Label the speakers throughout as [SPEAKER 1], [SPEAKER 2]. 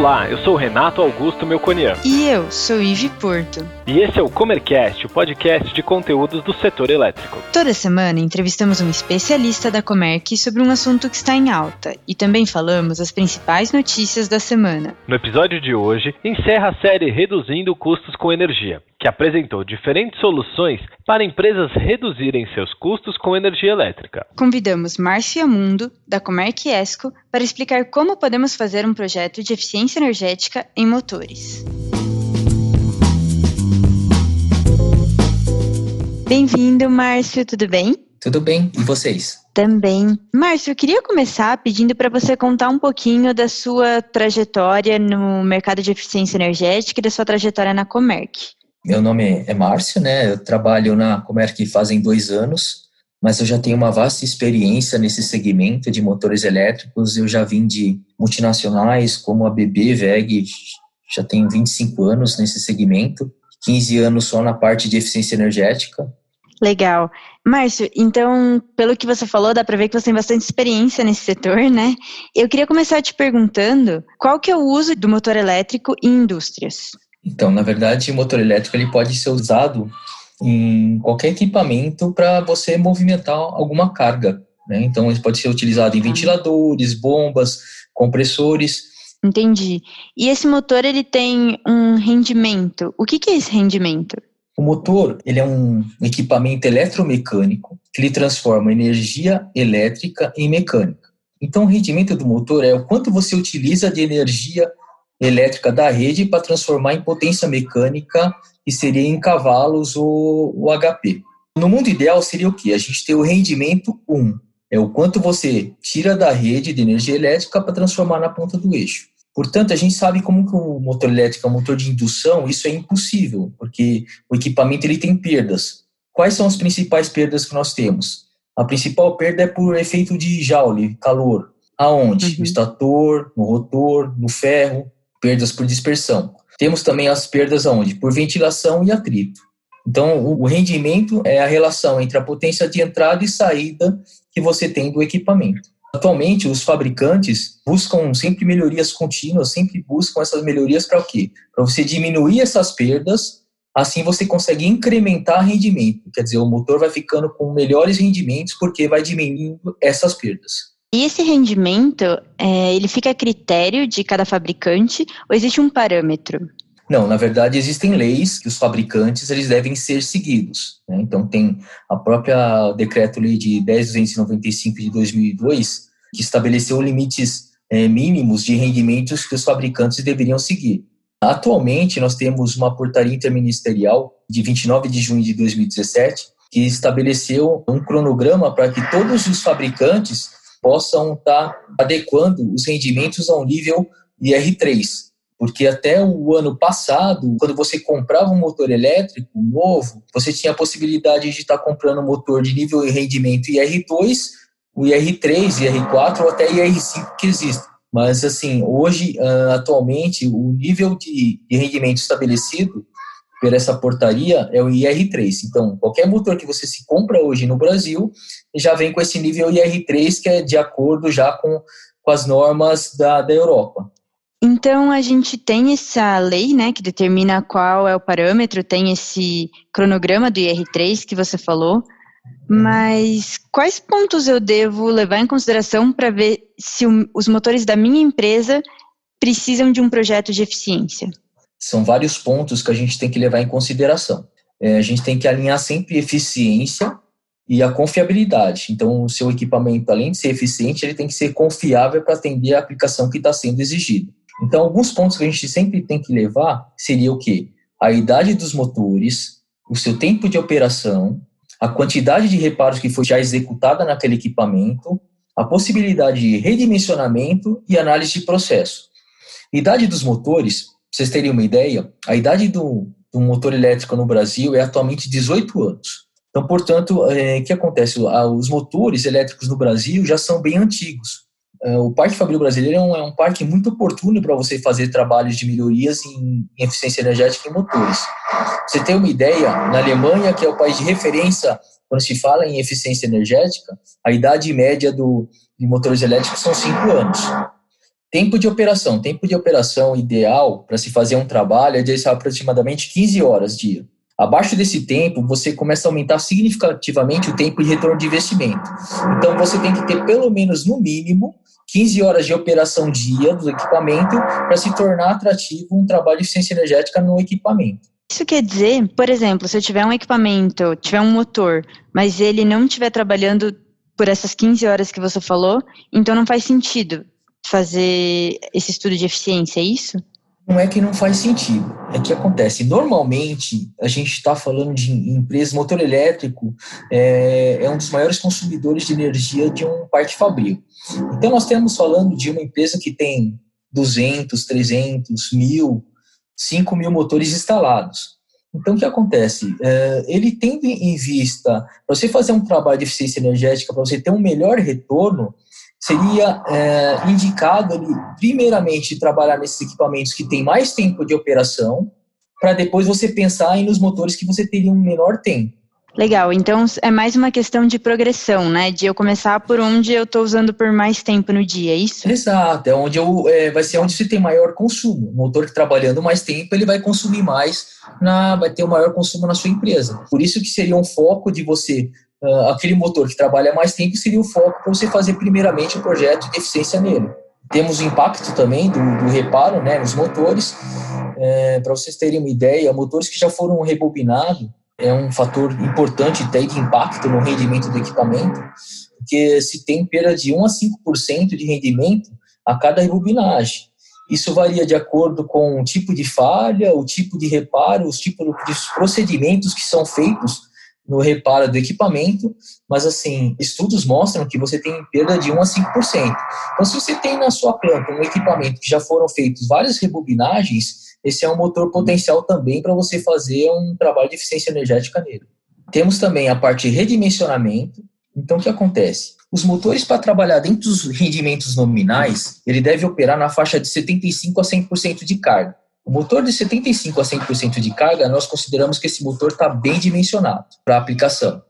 [SPEAKER 1] Olá, eu sou Renato Augusto Melconian.
[SPEAKER 2] E eu sou Ive Porto.
[SPEAKER 1] E esse é o Comercast, o podcast de conteúdos do setor elétrico.
[SPEAKER 2] Toda semana entrevistamos um especialista da Comerc sobre um assunto que está em alta e também falamos as principais notícias da semana.
[SPEAKER 1] No episódio de hoje, encerra a série Reduzindo Custos com Energia, que apresentou diferentes soluções para empresas reduzirem seus custos com energia elétrica.
[SPEAKER 2] Convidamos Márcia Mundo, da Comerc Esco, para explicar como podemos fazer um projeto de eficiência energética em motores. Bem-vindo, Márcio, tudo bem?
[SPEAKER 3] Tudo bem, e vocês?
[SPEAKER 2] Também. Márcio, eu queria começar pedindo para você contar um pouquinho da sua trajetória no mercado de eficiência energética e da sua trajetória na Comerc.
[SPEAKER 3] Meu nome é Márcio, né? Eu trabalho na Comerc fazem dois anos, mas eu já tenho uma vasta experiência nesse segmento de motores elétricos. Eu já vim de multinacionais como a BB, VEG, já tenho 25 anos nesse segmento, 15 anos só na parte de eficiência energética.
[SPEAKER 2] Legal. Márcio, então, pelo que você falou, dá para ver que você tem bastante experiência nesse setor, né? Eu queria começar te perguntando qual que é o uso do motor elétrico em indústrias?
[SPEAKER 3] Então, na verdade, o motor elétrico ele pode ser usado em qualquer equipamento para você movimentar alguma carga. Né? Então, ele pode ser utilizado em ventiladores, bombas, compressores.
[SPEAKER 2] Entendi. E esse motor ele tem um rendimento. O que, que é esse rendimento?
[SPEAKER 3] O motor ele é um equipamento eletromecânico que ele transforma energia elétrica em mecânica. Então, o rendimento do motor é o quanto você utiliza de energia elétrica da rede para transformar em potência mecânica, que seria em cavalos o, o HP. No mundo ideal seria o quê? A gente ter o rendimento 1, é o quanto você tira da rede de energia elétrica para transformar na ponta do eixo. Portanto, a gente sabe como que o motor elétrico é um motor de indução, isso é impossível, porque o equipamento ele tem perdas. Quais são as principais perdas que nós temos? A principal perda é por efeito de Joule, calor. Aonde? Uhum. No estator, no rotor, no ferro perdas por dispersão. Temos também as perdas aonde? Por ventilação e atrito. Então, o rendimento é a relação entre a potência de entrada e saída que você tem do equipamento. Atualmente, os fabricantes buscam sempre melhorias contínuas, sempre buscam essas melhorias para o quê? Para você diminuir essas perdas, assim você consegue incrementar rendimento. Quer dizer, o motor vai ficando com melhores rendimentos porque vai diminuindo essas perdas.
[SPEAKER 2] E esse rendimento, é, ele fica a critério de cada fabricante ou existe um parâmetro?
[SPEAKER 3] Não, na verdade existem leis que os fabricantes eles devem ser seguidos. Né? Então tem a própria decreto-lei de 10.295 de 2002 que estabeleceu limites é, mínimos de rendimentos que os fabricantes deveriam seguir. Atualmente nós temos uma portaria interministerial de 29 de junho de 2017 que estabeleceu um cronograma para que todos os fabricantes possam estar adequando os rendimentos ao nível IR3. Porque até o ano passado, quando você comprava um motor elétrico novo, você tinha a possibilidade de estar comprando um motor de nível e rendimento IR2, o IR3, IR4 ou até IR5 que existe. Mas, assim, hoje, ah, atualmente, o nível de rendimento estabelecido por essa portaria é o IR3. Então, qualquer motor que você se compra hoje no Brasil já vem com esse nível IR3 que é de acordo já com, com as normas da, da Europa.
[SPEAKER 2] Então a gente tem essa lei, né, que determina qual é o parâmetro, tem esse cronograma do IR3 que você falou, mas quais pontos eu devo levar em consideração para ver se o, os motores da minha empresa precisam de um projeto de eficiência?
[SPEAKER 3] São vários pontos que a gente tem que levar em consideração. É, a gente tem que alinhar sempre eficiência e a confiabilidade. Então, o seu equipamento, além de ser eficiente, ele tem que ser confiável para atender a aplicação que está sendo exigida. Então, alguns pontos que a gente sempre tem que levar seria o quê? A idade dos motores, o seu tempo de operação, a quantidade de reparos que foi já executada naquele equipamento, a possibilidade de redimensionamento e análise de processo. Idade dos motores, vocês terem uma ideia, a idade do, do motor elétrico no Brasil é atualmente 18 anos. Então, portanto, é, o que acontece? Os motores elétricos no Brasil já são bem antigos. É, o Parque Fabril Brasileiro é um, é um parque muito oportuno para você fazer trabalhos de melhorias em, em, eficiência energética em motores. Você tem uma ideia, na Alemanha, que é o país de referência quando se fala em eficiência energética, a idade média do, de motores elétricos são 5 anos. Tempo de operação. Tempo de operação ideal para se fazer um trabalho é de aproximadamente 15 horas dia. Abaixo desse tempo, você começa a aumentar significativamente o tempo de retorno de investimento. Então, você tem que ter pelo menos, no mínimo, 15 horas de operação dia do equipamento para se tornar atrativo um trabalho de eficiência energética no equipamento.
[SPEAKER 2] Isso quer dizer, por exemplo, se eu tiver um equipamento, tiver um motor, mas ele não estiver trabalhando por essas 15 horas que você falou, então não faz sentido fazer esse estudo de eficiência, é isso?
[SPEAKER 3] Não é que não faz sentido, é que acontece. Normalmente, a gente está falando de empresas, motor elétrico é, é, um dos maiores consumidores de energia de um parque fabril. Então, nós estamos falando de uma empresa que tem 200, 300, mil, 5 mil motores instalados. Então, o que acontece? É, ele tendo em vista, para você fazer um trabalho de eficiência energética, para você ter um melhor retorno, seria é, indicado, ali, primeiramente, trabalhar nesses equipamentos que têm mais tempo de operação, para depois você pensar em nos motores que você teria um menor tempo.
[SPEAKER 2] Legal, então é mais uma questão de progressão, né? De eu começar por onde eu estou usando por mais tempo no dia, é isso?
[SPEAKER 3] Exato, é onde eu, é, vai ser onde você tem maior consumo. O motor que trabalhando mais tempo, ele vai consumir mais, na, vai ter o um maior consumo na sua empresa. Por isso que seria um foco de você, uh, aquele motor que trabalha mais tempo, seria o foco para você fazer primeiramente o projeto de eficiência nele. Temos o impacto também do, do reparo né, nos motores. É, para vocês terem uma ideia, motores que já foram rebobinados, é um fator importante até de impacto no rendimento do equipamento, porque se tem perda de 1 a 5% de rendimento a cada rebobinagem. Isso varia de acordo com o tipo de falha, o tipo de reparo, os tipos de procedimentos que são feitos no reparo do equipamento, mas assim, estudos mostram que você tem perda de 1 a 5%. Então, se você tem na sua planta um equipamento que já foram feitos várias rebobinagens, esse é um motor potencial também para você fazer um trabalho de eficiência energética nele. Temos também a parte de redimensionamento. Então, o que acontece? Os motores, para trabalhar dentro dos rendimentos nominais, ele deve operar na faixa de 75% a 100% de carga. O motor de 75% a 100% de carga, nós consideramos que esse motor está bem dimensionado para a aplicação.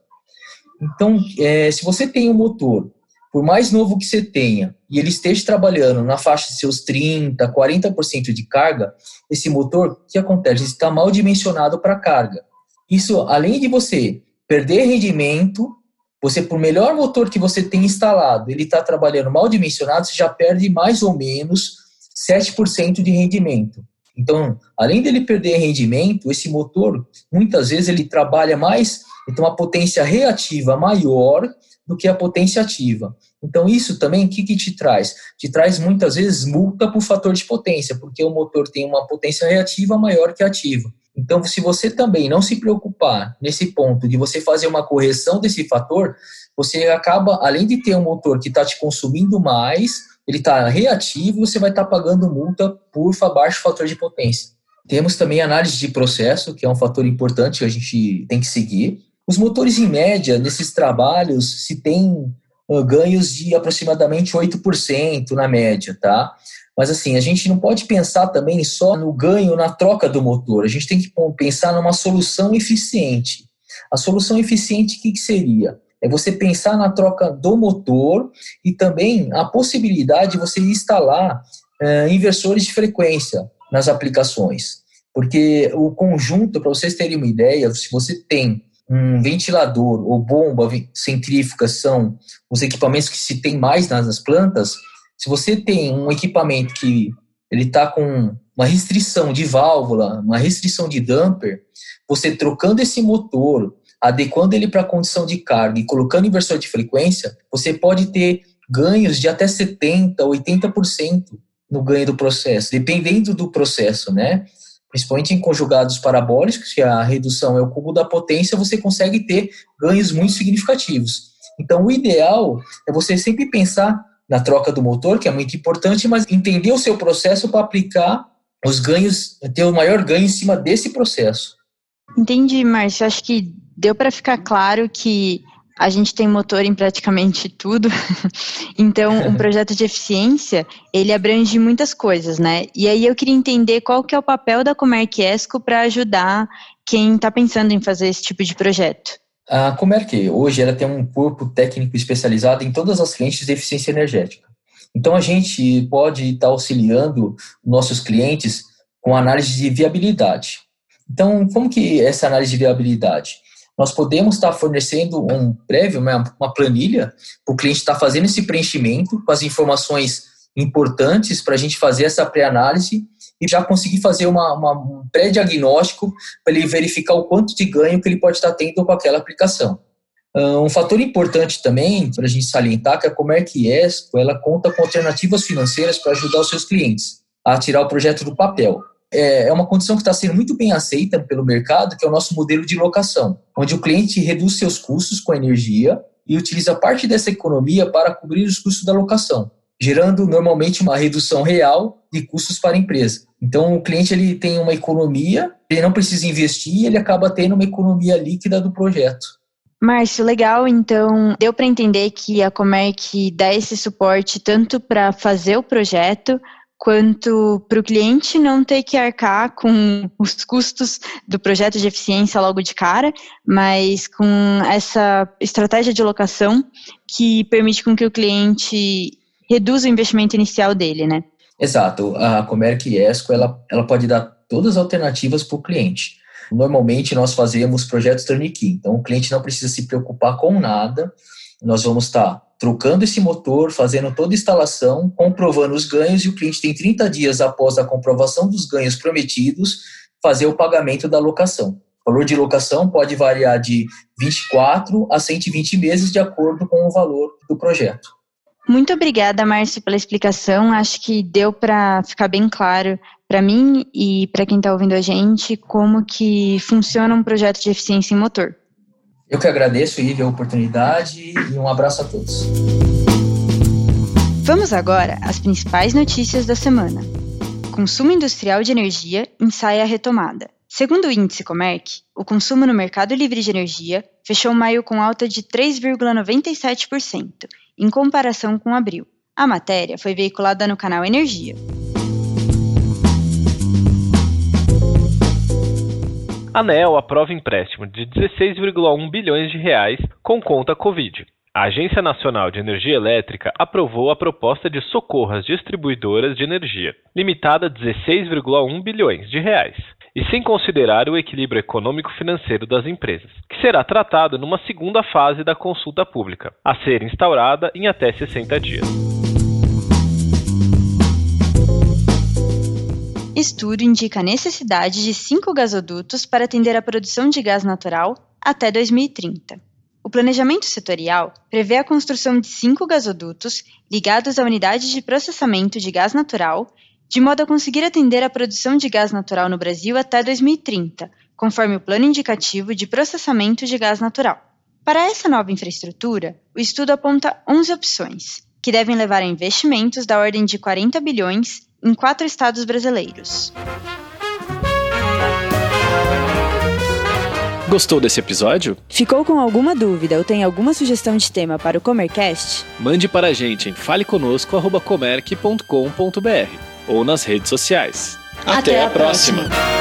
[SPEAKER 3] Então, é, se você tem um motor por mais novo que você tenha, e ele esteja trabalhando na faixa de seus 30%, 40% de carga, esse motor, o que acontece? Está mal dimensionado para carga. Isso, além de você perder rendimento, você, por melhor motor que você tem instalado, ele está trabalhando mal dimensionado, você já perde mais ou menos 7% de rendimento. Então, além dele perder rendimento, esse motor, muitas vezes, ele trabalha mais, ele tem uma potência reativa maior do que a potência ativa. Então, isso também, o que, que te traz? Te traz muitas vezes multa por fator de potência, porque o motor tem uma potência reativa maior que ativa. Então, se você também não se preocupar nesse ponto de você fazer uma correção desse fator, você acaba, além de ter um motor que está te consumindo mais, ele está reativo, você vai estar tá pagando multa por baixo fator de potência. Temos também análise de processo, que é um fator importante que a gente tem que seguir. Os motores, em média, nesses trabalhos, se tem ganhos de aproximadamente 8% na média, tá? Mas assim, a gente não pode pensar também só no ganho na troca do motor, a gente tem que pensar numa solução eficiente. A solução eficiente, o que, que seria? É você pensar na troca do motor e também a possibilidade de você instalar uh, inversores de frequência nas aplicações. Porque o conjunto, para vocês terem uma ideia, se você tem um ventilador ou bomba centrífuga são os equipamentos que se tem mais nas plantas. Se você tem um equipamento que ele está com uma restrição de válvula, uma restrição de damper, você trocando esse motor, adequando ele para a condição de carga e colocando inversor de frequência, você pode ter ganhos de até 70%, 80% no ganho do processo, dependendo do processo, né? principalmente em conjugados parabólicos, que a redução é o cubo da potência, você consegue ter ganhos muito significativos. Então, o ideal é você sempre pensar na troca do motor, que é muito importante, mas entender o seu processo para aplicar os ganhos, ter o maior ganho em cima desse processo.
[SPEAKER 2] Entendi, Márcio. Acho que deu para ficar claro que a gente tem motor em praticamente tudo. então, um projeto de eficiência, ele abrange muitas coisas, né? E aí eu queria entender qual que é o papel da Comerc Esco para ajudar quem está pensando em fazer esse tipo de projeto.
[SPEAKER 3] A Comerc, hoje, ela tem um corpo técnico especializado em todas as frentes de eficiência energética. Então, a gente pode estar auxiliando nossos clientes com análise de viabilidade. Então, como que é essa análise de viabilidade? Nós podemos estar fornecendo um prévio, uma, planilha, para o cliente estar fazendo esse preenchimento com as informações importantes para a gente fazer essa pré-análise e já conseguir fazer uma, uma um pré-diagnóstico para ele verificar o quanto de ganho que ele pode estar tendo com aquela aplicação. Um fator importante também para a gente salientar que a Comerc Esco ela conta com alternativas financeiras para ajudar os seus clientes a tirar o projeto do papel. É, é uma condição que está sendo muito bem aceita pelo mercado, que é o nosso modelo de locação, onde o cliente reduz seus custos com a energia e utiliza parte dessa economia para cobrir os custos da locação, gerando normalmente uma redução real de custos para a empresa. Então, o cliente ele tem uma economia, ele não precisa investir, ele acaba tendo uma economia líquida do projeto.
[SPEAKER 2] Márcio, legal. Então, deu para entender que a Comerc dá esse suporte tanto para fazer o projeto, quanto para o cliente não ter que arcar com os custos do projeto de eficiência logo de cara, mas com essa estratégia de locação que permite com que o cliente reduza o investimento inicial dele, né?
[SPEAKER 3] Exato. A Comerc Esco ela, ela pode dar todas as alternativas para o cliente. Normalmente nós fazemos projetos turnkey, então o cliente não precisa se preocupar com nada. Nós vamos estar trocando esse motor, fazendo toda a instalação, comprovando os ganhos e o cliente tem 30 dias após a comprovação dos ganhos prometidos fazer o pagamento da locação. O valor de locação pode variar de 24 a 120 meses de acordo com o valor do projeto.
[SPEAKER 2] Muito obrigada, Márcio, pela explicação. Acho que deu para ficar bem claro para mim e para quem está ouvindo a gente como que funciona um projeto de eficiência em motor.
[SPEAKER 3] Eu que agradeço, Ive, a oportunidade e um abraço a todos.
[SPEAKER 2] Vamos agora às principais notícias da semana. Consumo industrial de energia ensaia a retomada. Segundo o índice Comerc, o consumo no mercado livre de energia fechou maio com alta de 3,97%, em comparação com abril. A matéria foi veiculada no canal Energia.
[SPEAKER 1] ANEL aprova empréstimo de 16,1 bilhões de reais com conta Covid. A Agência Nacional de Energia Elétrica aprovou a proposta de socorro às distribuidoras de energia, limitada a 16,1 bilhões de reais, e sem considerar o equilíbrio econômico-financeiro das empresas, que será tratado numa segunda fase da consulta pública, a ser instaurada em até 60 dias.
[SPEAKER 2] Estudo indica a necessidade de cinco gasodutos para atender a produção de gás natural até 2030. O planejamento setorial prevê a construção de cinco gasodutos ligados à unidade de processamento de gás natural, de modo a conseguir atender a produção de gás natural no Brasil até 2030, conforme o Plano Indicativo de Processamento de Gás Natural. Para essa nova infraestrutura, o estudo aponta 11 opções, que devem levar a investimentos da ordem de 40 bilhões em quatro estados brasileiros.
[SPEAKER 1] Gostou desse episódio?
[SPEAKER 2] Ficou com alguma dúvida ou tem alguma sugestão de tema para o Comercast?
[SPEAKER 1] Mande para a gente em faleconosco.comerc.com.br ou nas redes sociais.
[SPEAKER 2] Até, Até a próxima. próxima.